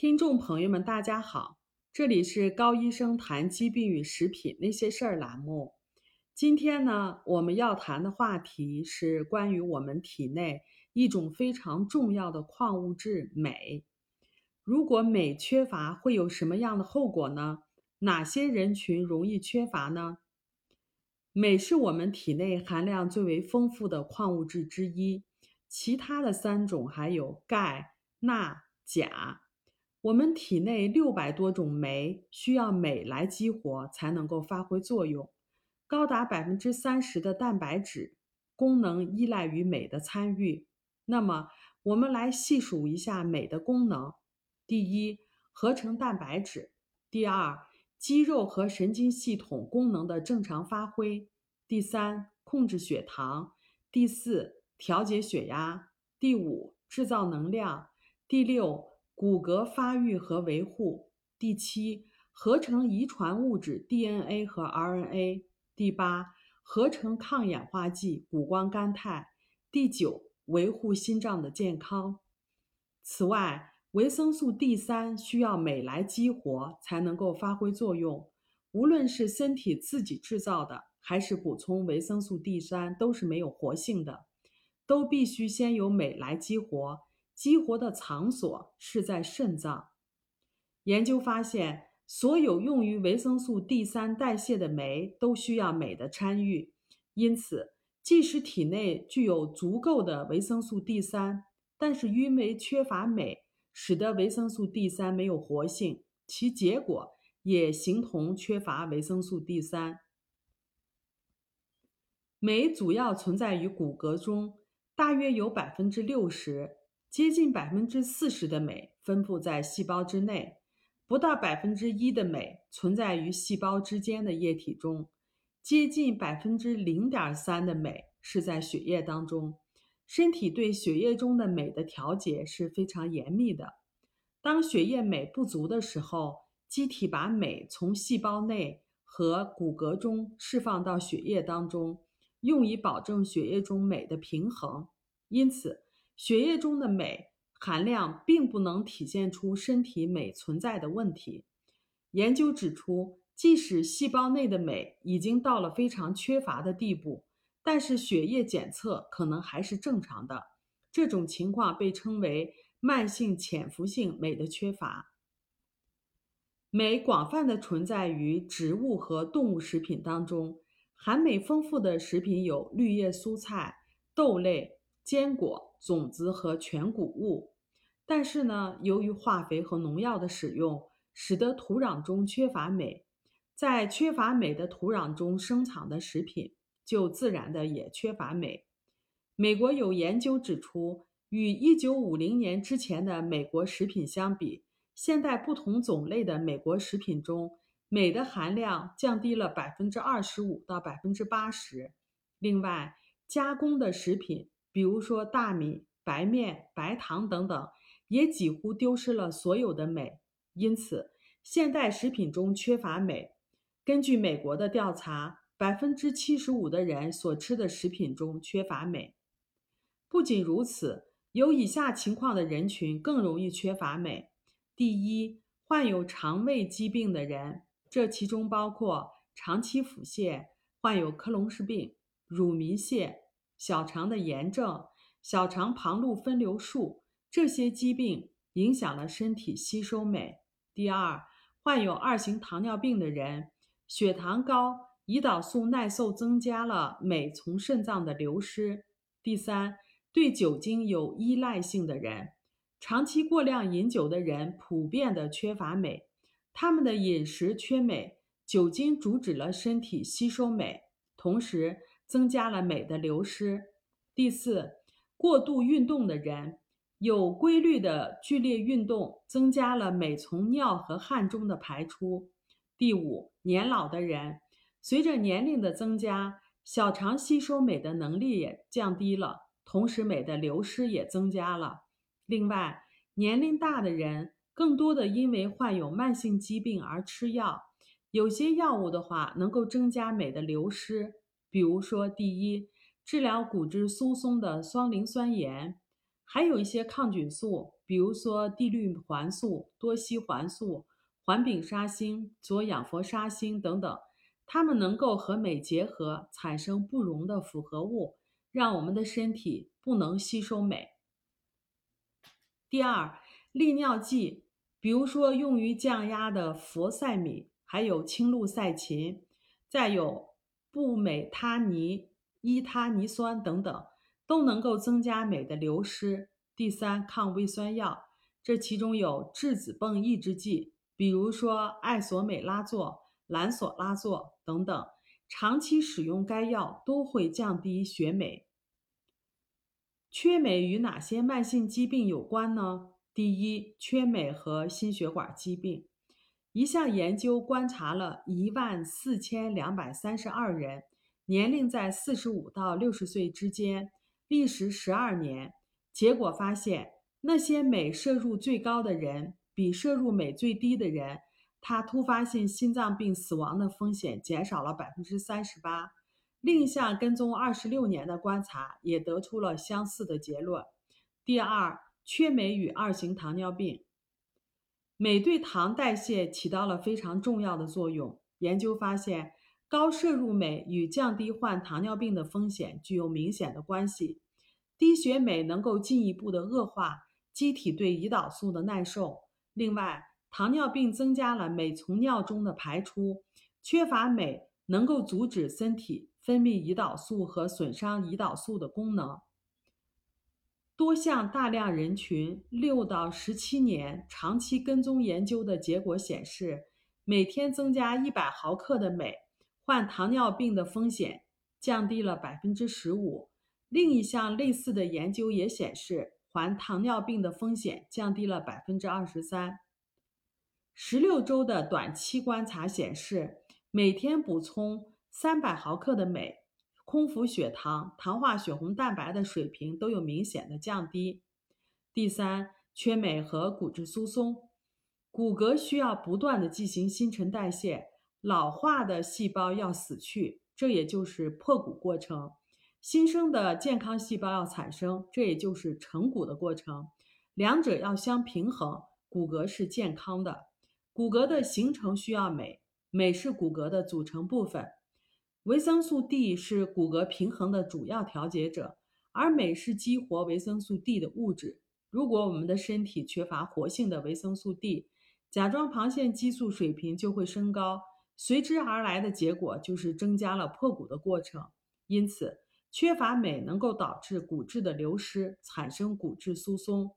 听众朋友们，大家好，这里是高医生谈疾病与食品那些事儿栏目。今天呢，我们要谈的话题是关于我们体内一种非常重要的矿物质镁。如果镁缺乏，会有什么样的后果呢？哪些人群容易缺乏呢？镁是我们体内含量最为丰富的矿物质之一，其他的三种还有钙、钠、钾。我们体内六百多种酶需要镁来激活才能够发挥作用，高达百分之三十的蛋白质功能依赖于镁的参与。那么，我们来细数一下镁的功能：第一，合成蛋白质；第二，肌肉和神经系统功能的正常发挥；第三，控制血糖；第四，调节血压；第五，制造能量；第六。骨骼发育和维护。第七，合成遗传物质 DNA 和 RNA。第八，合成抗氧化剂谷胱甘肽。第九，维护心脏的健康。此外，维生素 D 三需要镁来激活才能够发挥作用。无论是身体自己制造的，还是补充维生素 D 三，都是没有活性的，都必须先由镁来激活。激活的场所是在肾脏。研究发现，所有用于维生素 D 三代谢的酶都需要镁的参与。因此，即使体内具有足够的维生素 D 三，但是因为缺乏镁，使得维生素 D 三没有活性，其结果也形同缺乏维生素 D 三。镁主要存在于骨骼中，大约有百分之六十。接近百分之四十的镁分布在细胞之内，不到百分之一的镁存在于细胞之间的液体中，接近百分之零点三的镁是在血液当中。身体对血液中的镁的调节是非常严密的。当血液镁不足的时候，机体把镁从细胞内和骨骼中释放到血液当中，用以保证血液中镁的平衡。因此。血液中的镁含量并不能体现出身体镁存在的问题。研究指出，即使细胞内的镁已经到了非常缺乏的地步，但是血液检测可能还是正常的。这种情况被称为慢性潜伏性镁的缺乏。镁广泛的存在于植物和动物食品当中，含镁丰富的食品有绿叶蔬菜、豆类、坚果。种子和全谷物，但是呢，由于化肥和农药的使用，使得土壤中缺乏镁，在缺乏镁的土壤中生产的食品，就自然的也缺乏镁。美国有研究指出，与1950年之前的美国食品相比，现在不同种类的美国食品中，镁的含量降低了百分之二十五到百分之八十。另外，加工的食品。比如说大米、白面、白糖等等，也几乎丢失了所有的镁。因此，现代食品中缺乏镁。根据美国的调查，百分之七十五的人所吃的食品中缺乏镁。不仅如此，有以下情况的人群更容易缺乏镁：第一，患有肠胃疾病的人，这其中包括长期腹泻、患有克隆氏病、乳糜泻。小肠的炎症、小肠旁路分流术这些疾病影响了身体吸收镁。第二，患有二型糖尿病的人，血糖高，胰岛素耐受增加了镁从肾脏的流失。第三，对酒精有依赖性的人，长期过量饮酒的人普遍的缺乏镁，他们的饮食缺镁，酒精阻止了身体吸收镁，同时。增加了镁的流失。第四，过度运动的人，有规律的剧烈运动增加了镁从尿和汗中的排出。第五，年老的人，随着年龄的增加，小肠吸收镁的能力也降低了，同时镁的流失也增加了。另外，年龄大的人更多的因为患有慢性疾病而吃药，有些药物的话能够增加镁的流失。比如说，第一，治疗骨质疏松的双磷酸盐，还有一些抗菌素，比如说地氯环素、多西环素、环丙沙星、左氧氟沙星等等，它们能够和镁结合，产生不溶的复合物，让我们的身体不能吸收镁。第二，利尿剂，比如说用于降压的氟塞米，还有氢氯噻嗪，再有布美他尼、伊他尼酸等等，都能够增加镁的流失。第三，抗胃酸药，这其中有质子泵抑制剂，比如说艾索美拉唑。兰索拉唑等等，长期使用该药都会降低血镁。缺镁与哪些慢性疾病有关呢？第一，缺镁和心血管疾病。一项研究观察了一万四千两百三十二人，年龄在四十五到六十岁之间，历时十二年。结果发现，那些镁摄入最高的人，比摄入镁最低的人。他突发性心脏病死亡的风险减少了百分之三十八。另一项跟踪二十六年的观察也得出了相似的结论。第二，缺镁与二型糖尿病。镁对糖代谢起到了非常重要的作用。研究发现，高摄入镁与降低患糖尿病的风险具有明显的关系。低血镁能够进一步的恶化机体对胰岛素的耐受。另外，糖尿病增加了镁从尿中的排出，缺乏镁能够阻止身体分泌胰岛素和损伤胰岛素的功能。多项大量人群六到十七年长期跟踪研究的结果显示，每天增加一百毫克的镁，患糖尿病的风险降低了百分之十五。另一项类似的研究也显示，患糖尿病的风险降低了百分之二十三。十六周的短期观察显示，每天补充三百毫克的镁，空腹血糖、糖化血红蛋白的水平都有明显的降低。第三，缺镁和骨质疏松，骨骼需要不断的进行新陈代谢，老化的细胞要死去，这也就是破骨过程；新生的健康细胞要产生，这也就是成骨的过程。两者要相平衡，骨骼是健康的。骨骼的形成需要镁，镁是骨骼的组成部分。维生素 D 是骨骼平衡的主要调节者，而镁是激活维生素 D 的物质。如果我们的身体缺乏活性的维生素 D，甲状旁腺激素水平就会升高，随之而来的结果就是增加了破骨的过程。因此，缺乏镁能够导致骨质的流失，产生骨质疏松。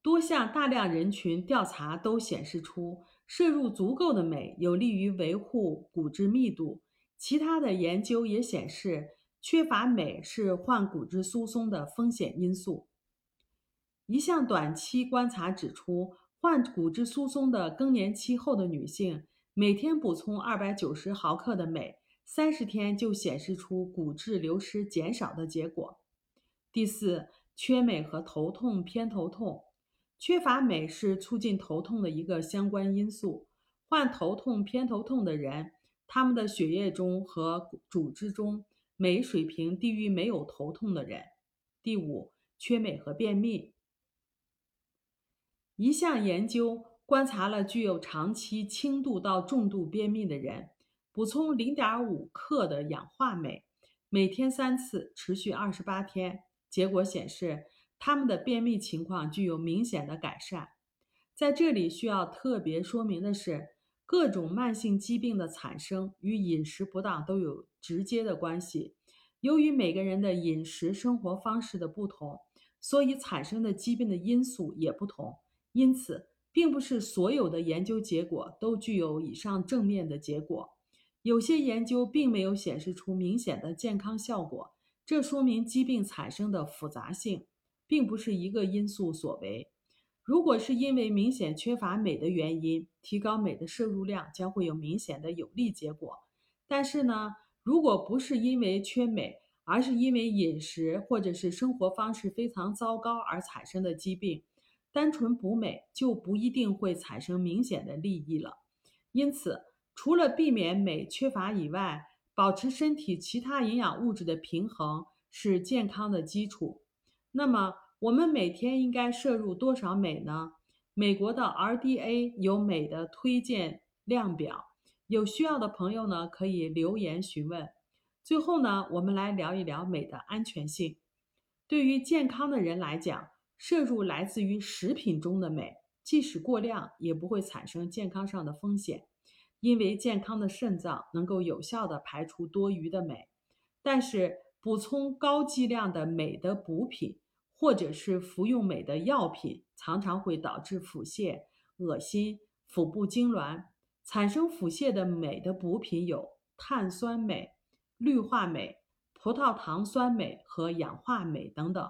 多项大量人群调查都显示出，摄入足够的镁有利于维护骨质密度。其他的研究也显示，缺乏镁是患骨质疏松的风险因素。一项短期观察指出，患骨质疏松的更年期后的女性，每天补充二百九十毫克的镁，三十天就显示出骨质流失减少的结果。第四，缺镁和头痛、偏头痛。缺乏镁是促进头痛的一个相关因素。患头痛、偏头痛的人，他们的血液中和组织中镁水平低于没有头痛的人。第五，缺镁和便秘。一项研究观察了具有长期轻度到重度便秘的人，补充0.5克的氧化镁，每天三次，持续二十八天。结果显示。他们的便秘情况具有明显的改善。在这里需要特别说明的是，各种慢性疾病的产生与饮食不当都有直接的关系。由于每个人的饮食生活方式的不同，所以产生的疾病的因素也不同。因此，并不是所有的研究结果都具有以上正面的结果。有些研究并没有显示出明显的健康效果，这说明疾病产生的复杂性。并不是一个因素所为。如果是因为明显缺乏镁的原因，提高镁的摄入量将会有明显的有利结果。但是呢，如果不是因为缺镁，而是因为饮食或者是生活方式非常糟糕而产生的疾病，单纯补镁就不一定会产生明显的利益了。因此，除了避免镁缺乏以外，保持身体其他营养物质的平衡是健康的基础。那么我们每天应该摄入多少镁呢？美国的 RDA 有镁的推荐量表，有需要的朋友呢可以留言询问。最后呢，我们来聊一聊镁的安全性。对于健康的人来讲，摄入来自于食品中的镁，即使过量也不会产生健康上的风险，因为健康的肾脏能够有效的排出多余的镁。但是补充高剂量的镁的补品。或者是服用镁的药品，常常会导致腹泻、恶心、腹部痉挛。产生腹泻的镁的补品有碳酸镁、氯化镁、葡萄糖酸镁和氧化镁等等。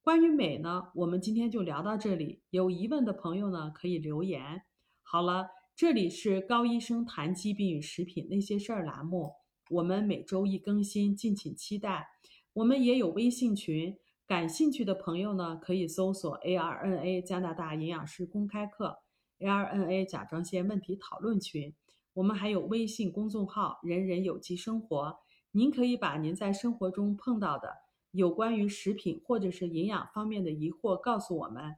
关于镁呢，我们今天就聊到这里。有疑问的朋友呢，可以留言。好了，这里是高医生谈疾病与食品那些事儿栏目，我们每周一更新，敬请期待。我们也有微信群。感兴趣的朋友呢，可以搜索 ARNA 加拿大营养师公开课、ARNA 甲状腺问题讨论群。我们还有微信公众号“人人有机生活”，您可以把您在生活中碰到的有关于食品或者是营养方面的疑惑告诉我们，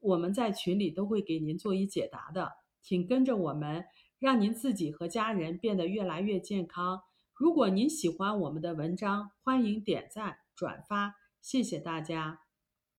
我们在群里都会给您做一解答的。请跟着我们，让您自己和家人变得越来越健康。如果您喜欢我们的文章，欢迎点赞转发。谢谢大家。